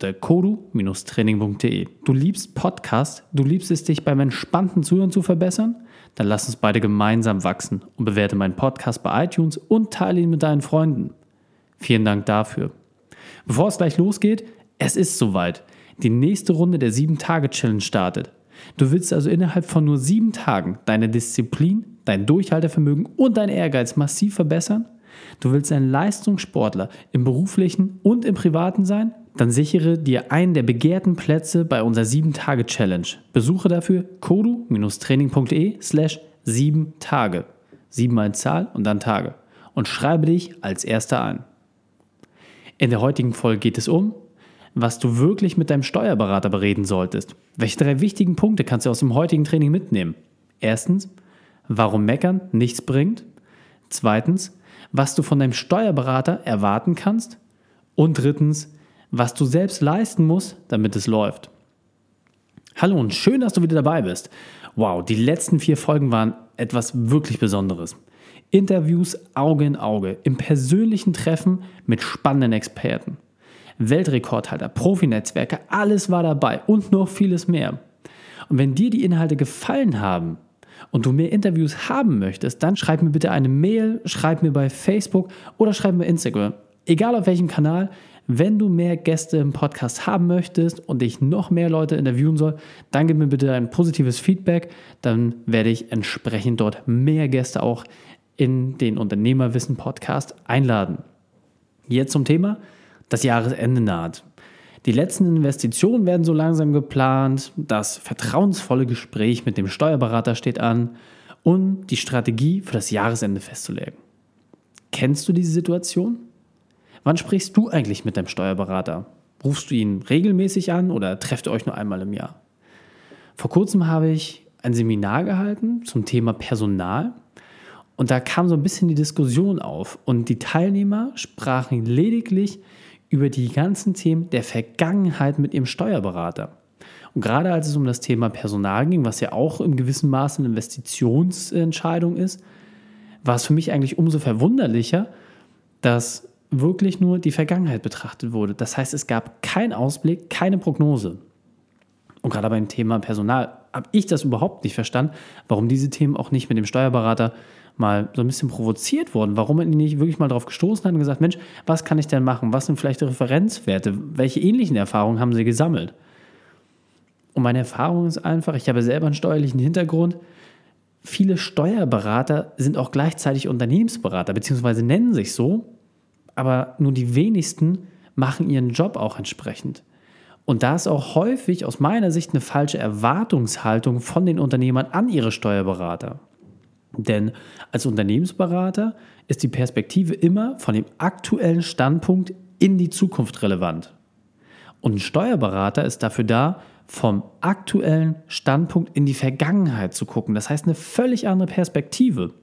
unter kodu-training.de. Du liebst Podcast, du liebst es, dich beim entspannten Zuhören zu verbessern? Dann lass uns beide gemeinsam wachsen und bewerte meinen Podcast bei iTunes und teile ihn mit deinen Freunden. Vielen Dank dafür. Bevor es gleich losgeht, es ist soweit. Die nächste Runde der 7-Tage-Challenge startet. Du willst also innerhalb von nur 7 Tagen deine Disziplin, dein Durchhaltevermögen und dein Ehrgeiz massiv verbessern? Du willst ein Leistungssportler im beruflichen und im privaten sein? Dann sichere dir einen der begehrten Plätze bei unserer 7-Tage-Challenge. Besuche dafür kodu-training.de slash 7 Tage. 7 mal Zahl und dann Tage. Und schreibe dich als Erster ein. In der heutigen Folge geht es um, was du wirklich mit deinem Steuerberater bereden solltest. Welche drei wichtigen Punkte kannst du aus dem heutigen Training mitnehmen? Erstens, warum Meckern nichts bringt. Zweitens, was du von deinem Steuerberater erwarten kannst. Und drittens, was du selbst leisten musst, damit es läuft. Hallo und schön, dass du wieder dabei bist. Wow, die letzten vier Folgen waren etwas wirklich Besonderes. Interviews Auge in Auge, im persönlichen Treffen mit spannenden Experten. Weltrekordhalter, Profinetzwerke, alles war dabei und noch vieles mehr. Und wenn dir die Inhalte gefallen haben, und du mehr Interviews haben möchtest, dann schreib mir bitte eine Mail, schreib mir bei Facebook oder schreib mir Instagram. Egal auf welchem Kanal, wenn du mehr Gäste im Podcast haben möchtest und ich noch mehr Leute interviewen soll, dann gib mir bitte ein positives Feedback. Dann werde ich entsprechend dort mehr Gäste auch in den Unternehmerwissen Podcast einladen. Jetzt zum Thema. Das Jahresende naht. Die letzten Investitionen werden so langsam geplant, das vertrauensvolle Gespräch mit dem Steuerberater steht an und die Strategie für das Jahresende festzulegen. Kennst du diese Situation? Wann sprichst du eigentlich mit deinem Steuerberater? Rufst du ihn regelmäßig an oder trefft ihr euch nur einmal im Jahr? Vor kurzem habe ich ein Seminar gehalten zum Thema Personal und da kam so ein bisschen die Diskussion auf und die Teilnehmer sprachen lediglich über die ganzen Themen der Vergangenheit mit ihrem Steuerberater. Und gerade als es um das Thema Personal ging, was ja auch im gewissen Maße eine Investitionsentscheidung ist, war es für mich eigentlich umso verwunderlicher, dass wirklich nur die Vergangenheit betrachtet wurde. Das heißt, es gab keinen Ausblick, keine Prognose. Und gerade beim Thema Personal habe ich das überhaupt nicht verstanden, warum diese Themen auch nicht mit dem Steuerberater mal so ein bisschen provoziert worden, warum man nicht wirklich mal darauf gestoßen hat und gesagt, Mensch, was kann ich denn machen? Was sind vielleicht Referenzwerte? Welche ähnlichen Erfahrungen haben Sie gesammelt? Und meine Erfahrung ist einfach, ich habe selber einen steuerlichen Hintergrund. Viele Steuerberater sind auch gleichzeitig Unternehmensberater, beziehungsweise nennen sich so, aber nur die wenigsten machen ihren Job auch entsprechend. Und da ist auch häufig aus meiner Sicht eine falsche Erwartungshaltung von den Unternehmern an ihre Steuerberater. Denn als Unternehmensberater ist die Perspektive immer von dem aktuellen Standpunkt in die Zukunft relevant. Und ein Steuerberater ist dafür da, vom aktuellen Standpunkt in die Vergangenheit zu gucken. Das heißt eine völlig andere Perspektive.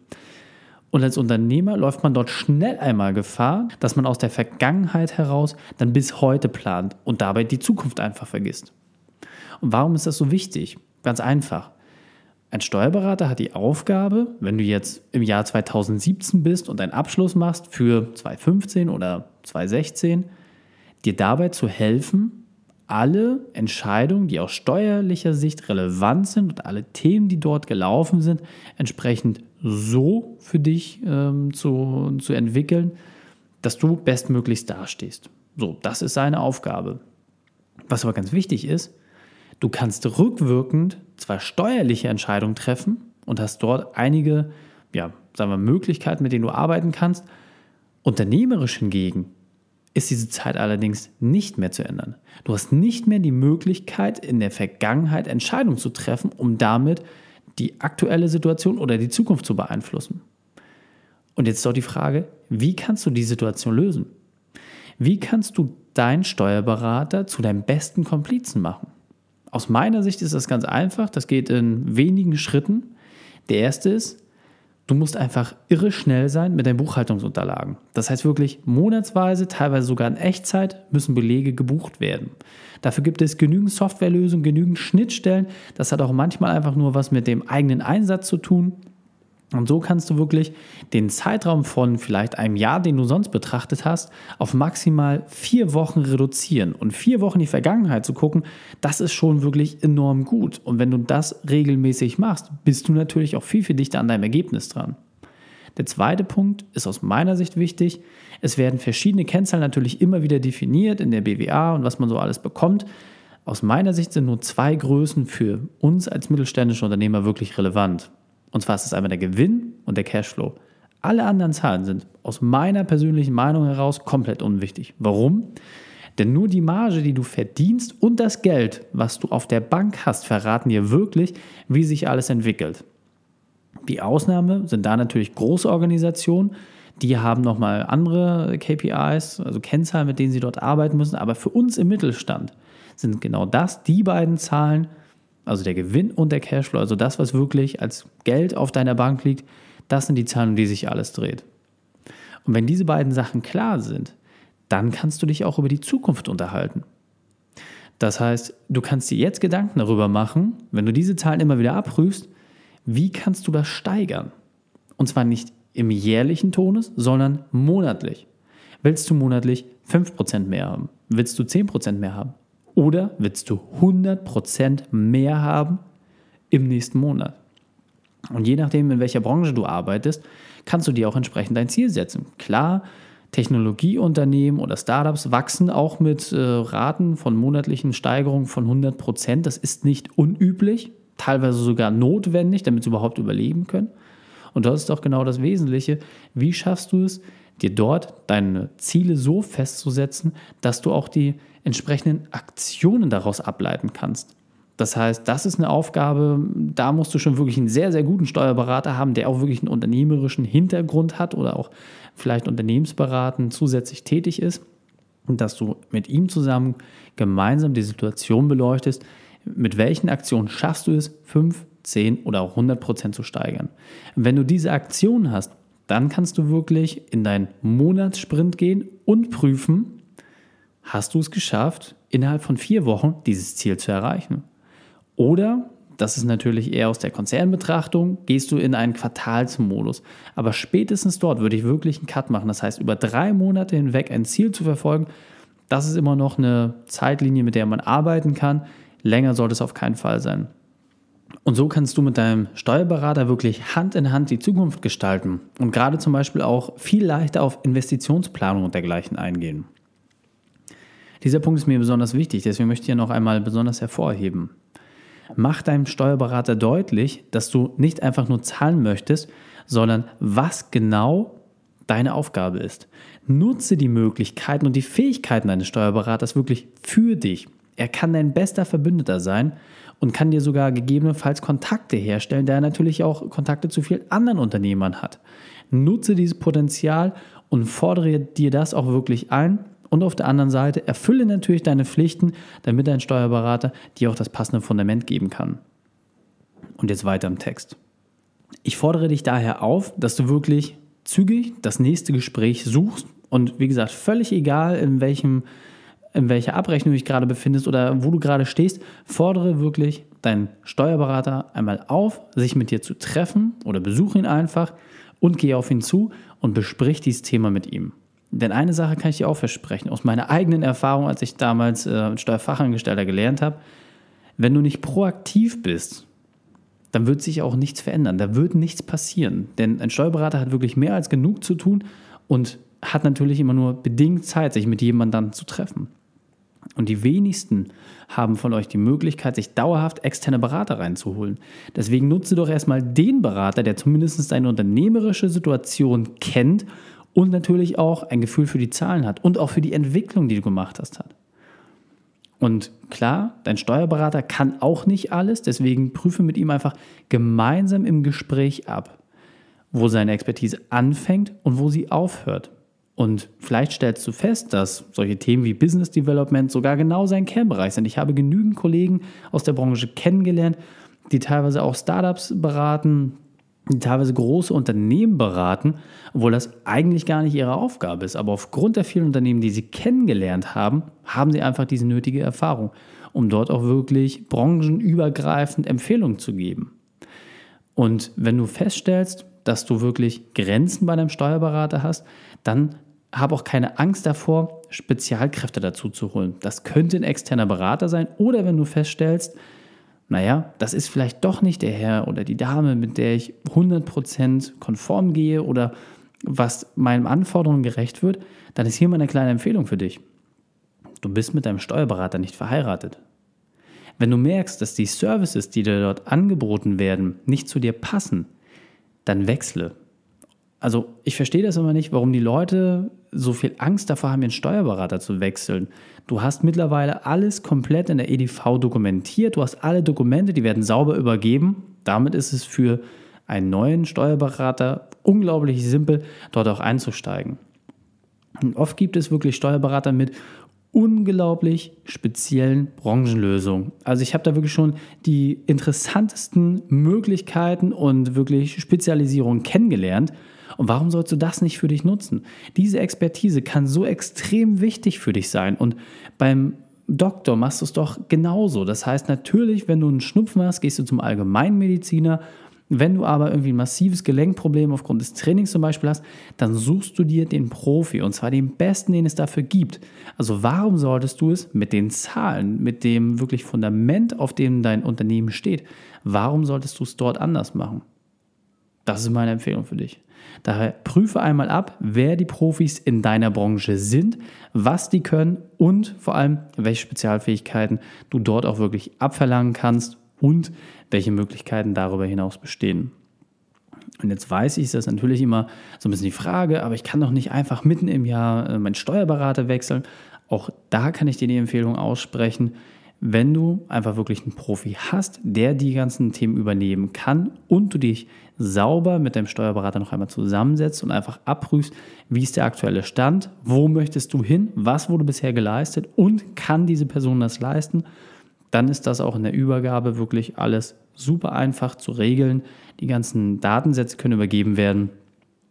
Und als Unternehmer läuft man dort schnell einmal Gefahr, dass man aus der Vergangenheit heraus dann bis heute plant und dabei die Zukunft einfach vergisst. Und warum ist das so wichtig? Ganz einfach. Ein Steuerberater hat die Aufgabe, wenn du jetzt im Jahr 2017 bist und einen Abschluss machst für 2015 oder 2016, dir dabei zu helfen, alle Entscheidungen, die aus steuerlicher Sicht relevant sind und alle Themen, die dort gelaufen sind, entsprechend so für dich ähm, zu, zu entwickeln, dass du bestmöglichst dastehst. So, das ist seine Aufgabe. Was aber ganz wichtig ist, Du kannst rückwirkend zwar steuerliche Entscheidungen treffen und hast dort einige, ja, sagen wir, Möglichkeiten, mit denen du arbeiten kannst. Unternehmerisch hingegen ist diese Zeit allerdings nicht mehr zu ändern. Du hast nicht mehr die Möglichkeit, in der Vergangenheit Entscheidungen zu treffen, um damit die aktuelle Situation oder die Zukunft zu beeinflussen. Und jetzt ist auch die Frage, wie kannst du die Situation lösen? Wie kannst du deinen Steuerberater zu deinem besten Komplizen machen? Aus meiner Sicht ist das ganz einfach. Das geht in wenigen Schritten. Der erste ist, du musst einfach irre schnell sein mit deinen Buchhaltungsunterlagen. Das heißt wirklich monatsweise, teilweise sogar in Echtzeit, müssen Belege gebucht werden. Dafür gibt es genügend Softwarelösungen, genügend Schnittstellen. Das hat auch manchmal einfach nur was mit dem eigenen Einsatz zu tun. Und so kannst du wirklich den Zeitraum von vielleicht einem Jahr, den du sonst betrachtet hast, auf maximal vier Wochen reduzieren. Und vier Wochen in die Vergangenheit zu gucken, das ist schon wirklich enorm gut. Und wenn du das regelmäßig machst, bist du natürlich auch viel, viel dichter an deinem Ergebnis dran. Der zweite Punkt ist aus meiner Sicht wichtig. Es werden verschiedene Kennzahlen natürlich immer wieder definiert in der BWA und was man so alles bekommt. Aus meiner Sicht sind nur zwei Größen für uns als mittelständische Unternehmer wirklich relevant. Und zwar ist es einmal der Gewinn und der Cashflow. Alle anderen Zahlen sind aus meiner persönlichen Meinung heraus komplett unwichtig. Warum? Denn nur die Marge, die du verdienst und das Geld, was du auf der Bank hast, verraten dir wirklich, wie sich alles entwickelt. Die Ausnahme sind da natürlich große Organisationen, die haben nochmal andere KPIs, also Kennzahlen, mit denen sie dort arbeiten müssen. Aber für uns im Mittelstand sind genau das die beiden Zahlen, also der Gewinn und der Cashflow, also das, was wirklich als Geld auf deiner Bank liegt, das sind die Zahlen, um die sich alles dreht. Und wenn diese beiden Sachen klar sind, dann kannst du dich auch über die Zukunft unterhalten. Das heißt, du kannst dir jetzt Gedanken darüber machen, wenn du diese Zahlen immer wieder abprüfst, wie kannst du das steigern? Und zwar nicht im jährlichen Tonus, sondern monatlich. Willst du monatlich 5% mehr haben? Willst du 10% mehr haben? Oder willst du 100% mehr haben im nächsten Monat? Und je nachdem, in welcher Branche du arbeitest, kannst du dir auch entsprechend dein Ziel setzen. Klar, Technologieunternehmen oder Startups wachsen auch mit äh, Raten von monatlichen Steigerungen von 100%. Das ist nicht unüblich, teilweise sogar notwendig, damit sie überhaupt überleben können. Und das ist auch genau das Wesentliche. Wie schaffst du es, dir dort deine Ziele so festzusetzen, dass du auch die entsprechenden Aktionen daraus ableiten kannst. Das heißt, das ist eine Aufgabe, da musst du schon wirklich einen sehr, sehr guten Steuerberater haben, der auch wirklich einen unternehmerischen Hintergrund hat oder auch vielleicht unternehmensberatend zusätzlich tätig ist. Und dass du mit ihm zusammen gemeinsam die Situation beleuchtest, mit welchen Aktionen schaffst du es, 5, 10 oder auch 100 Prozent zu steigern. Wenn du diese Aktionen hast, dann kannst du wirklich in deinen Monatssprint gehen und prüfen, hast du es geschafft, innerhalb von vier Wochen dieses Ziel zu erreichen. Oder, das ist natürlich eher aus der Konzernbetrachtung, gehst du in einen Quartalsmodus. Aber spätestens dort würde ich wirklich einen Cut machen. Das heißt, über drei Monate hinweg ein Ziel zu verfolgen, das ist immer noch eine Zeitlinie, mit der man arbeiten kann. Länger sollte es auf keinen Fall sein. Und so kannst du mit deinem Steuerberater wirklich Hand in Hand die Zukunft gestalten und gerade zum Beispiel auch viel leichter auf Investitionsplanung und dergleichen eingehen. Dieser Punkt ist mir besonders wichtig, deswegen möchte ich hier noch einmal besonders hervorheben. Mach deinem Steuerberater deutlich, dass du nicht einfach nur zahlen möchtest, sondern was genau deine Aufgabe ist. Nutze die Möglichkeiten und die Fähigkeiten deines Steuerberaters wirklich für dich. Er kann dein bester Verbündeter sein und kann dir sogar gegebenenfalls Kontakte herstellen, der natürlich auch Kontakte zu vielen anderen Unternehmern hat. Nutze dieses Potenzial und fordere dir das auch wirklich ein und auf der anderen Seite erfülle natürlich deine Pflichten, damit dein Steuerberater dir auch das passende Fundament geben kann. Und jetzt weiter im Text. Ich fordere dich daher auf, dass du wirklich zügig das nächste Gespräch suchst und wie gesagt, völlig egal in welchem in welcher Abrechnung du dich gerade befindest oder wo du gerade stehst, fordere wirklich deinen Steuerberater einmal auf, sich mit dir zu treffen oder besuche ihn einfach und gehe auf ihn zu und besprich dieses Thema mit ihm. Denn eine Sache kann ich dir auch versprechen, aus meiner eigenen Erfahrung, als ich damals äh, Steuerfachangestellter gelernt habe, wenn du nicht proaktiv bist, dann wird sich auch nichts verändern, da wird nichts passieren. Denn ein Steuerberater hat wirklich mehr als genug zu tun und hat natürlich immer nur bedingt Zeit, sich mit jemandem dann zu treffen. Und die wenigsten haben von euch die Möglichkeit, sich dauerhaft externe Berater reinzuholen. Deswegen nutze doch erstmal den Berater, der zumindest deine unternehmerische Situation kennt und natürlich auch ein Gefühl für die Zahlen hat und auch für die Entwicklung, die du gemacht hast, hat. Und klar, dein Steuerberater kann auch nicht alles, deswegen prüfe mit ihm einfach gemeinsam im Gespräch ab, wo seine Expertise anfängt und wo sie aufhört. Und vielleicht stellst du fest, dass solche Themen wie Business Development sogar genau sein Kernbereich sind. Ich habe genügend Kollegen aus der Branche kennengelernt, die teilweise auch Startups beraten, die teilweise große Unternehmen beraten, obwohl das eigentlich gar nicht ihre Aufgabe ist. Aber aufgrund der vielen Unternehmen, die sie kennengelernt haben, haben sie einfach diese nötige Erfahrung, um dort auch wirklich branchenübergreifend Empfehlungen zu geben. Und wenn du feststellst, dass du wirklich Grenzen bei deinem Steuerberater hast, dann habe auch keine Angst davor, Spezialkräfte dazu zu holen. Das könnte ein externer Berater sein oder wenn du feststellst, naja, das ist vielleicht doch nicht der Herr oder die Dame, mit der ich 100% konform gehe oder was meinen Anforderungen gerecht wird, dann ist hier mal eine kleine Empfehlung für dich. Du bist mit deinem Steuerberater nicht verheiratet. Wenn du merkst, dass die Services, die dir dort angeboten werden, nicht zu dir passen, dann wechsle also ich verstehe das immer nicht, warum die Leute so viel Angst davor haben, ihren Steuerberater zu wechseln. Du hast mittlerweile alles komplett in der EDV dokumentiert, du hast alle Dokumente, die werden sauber übergeben. Damit ist es für einen neuen Steuerberater unglaublich simpel, dort auch einzusteigen. Und oft gibt es wirklich Steuerberater mit unglaublich speziellen Branchenlösungen. Also ich habe da wirklich schon die interessantesten Möglichkeiten und wirklich Spezialisierungen kennengelernt. Und warum sollst du das nicht für dich nutzen? Diese Expertise kann so extrem wichtig für dich sein. Und beim Doktor machst du es doch genauso. Das heißt, natürlich, wenn du einen Schnupfen hast, gehst du zum Allgemeinmediziner. Wenn du aber irgendwie ein massives Gelenkproblem aufgrund des Trainings zum Beispiel hast, dann suchst du dir den Profi und zwar den besten, den es dafür gibt. Also warum solltest du es mit den Zahlen, mit dem wirklich Fundament, auf dem dein Unternehmen steht, warum solltest du es dort anders machen? Das ist meine Empfehlung für dich. Daher prüfe einmal ab, wer die Profis in deiner Branche sind, was die können und vor allem, welche Spezialfähigkeiten du dort auch wirklich abverlangen kannst und welche Möglichkeiten darüber hinaus bestehen. Und jetzt weiß ich, ist das natürlich immer so ein bisschen die Frage, aber ich kann doch nicht einfach mitten im Jahr äh, meinen Steuerberater wechseln. Auch da kann ich dir die Empfehlung aussprechen, wenn du einfach wirklich einen Profi hast, der die ganzen Themen übernehmen kann und du dich sauber mit deinem Steuerberater noch einmal zusammensetzt und einfach abprüfst, wie ist der aktuelle Stand, wo möchtest du hin, was wurde bisher geleistet und kann diese Person das leisten, dann ist das auch in der Übergabe wirklich alles super einfach zu regeln. Die ganzen Datensätze können übergeben werden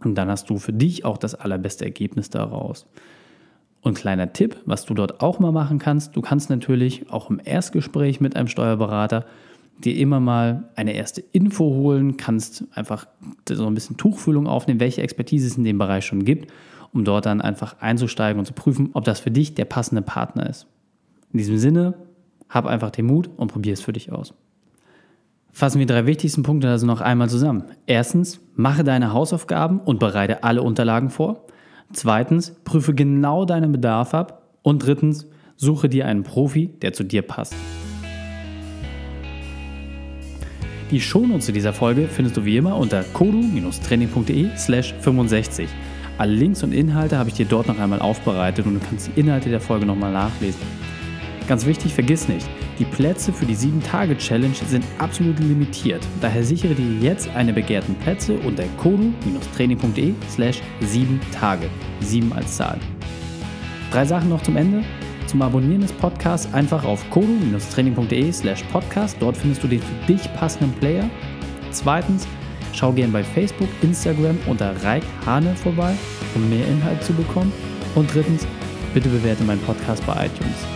und dann hast du für dich auch das allerbeste Ergebnis daraus. Und kleiner Tipp, was du dort auch mal machen kannst, du kannst natürlich auch im Erstgespräch mit einem Steuerberater dir immer mal eine erste Info holen, kannst einfach so ein bisschen Tuchfühlung aufnehmen, welche Expertise es in dem Bereich schon gibt, um dort dann einfach einzusteigen und zu prüfen, ob das für dich der passende Partner ist. In diesem Sinne, hab einfach den Mut und probier es für dich aus. Fassen wir die drei wichtigsten Punkte also noch einmal zusammen. Erstens, mache deine Hausaufgaben und bereite alle Unterlagen vor. Zweitens, prüfe genau deinen Bedarf ab. Und drittens, suche dir einen Profi, der zu dir passt. Die Shownotes zu dieser Folge findest du wie immer unter kodu-training.de slash 65. Alle Links und Inhalte habe ich dir dort noch einmal aufbereitet und du kannst die Inhalte der Folge nochmal nachlesen. Ganz wichtig, vergiss nicht, die Plätze für die 7-Tage-Challenge sind absolut limitiert. Daher sichere dir jetzt eine begehrten Plätze unter kodu-training.de slash 7 Tage. 7 als Zahl. Drei Sachen noch zum Ende. Zum Abonnieren des Podcasts einfach auf kodu-training.de slash podcast. Dort findest du den für dich passenden Player. Zweitens, schau gerne bei Facebook, Instagram unter Reik Hane vorbei, um mehr Inhalt zu bekommen. Und drittens, bitte bewerte meinen Podcast bei iTunes.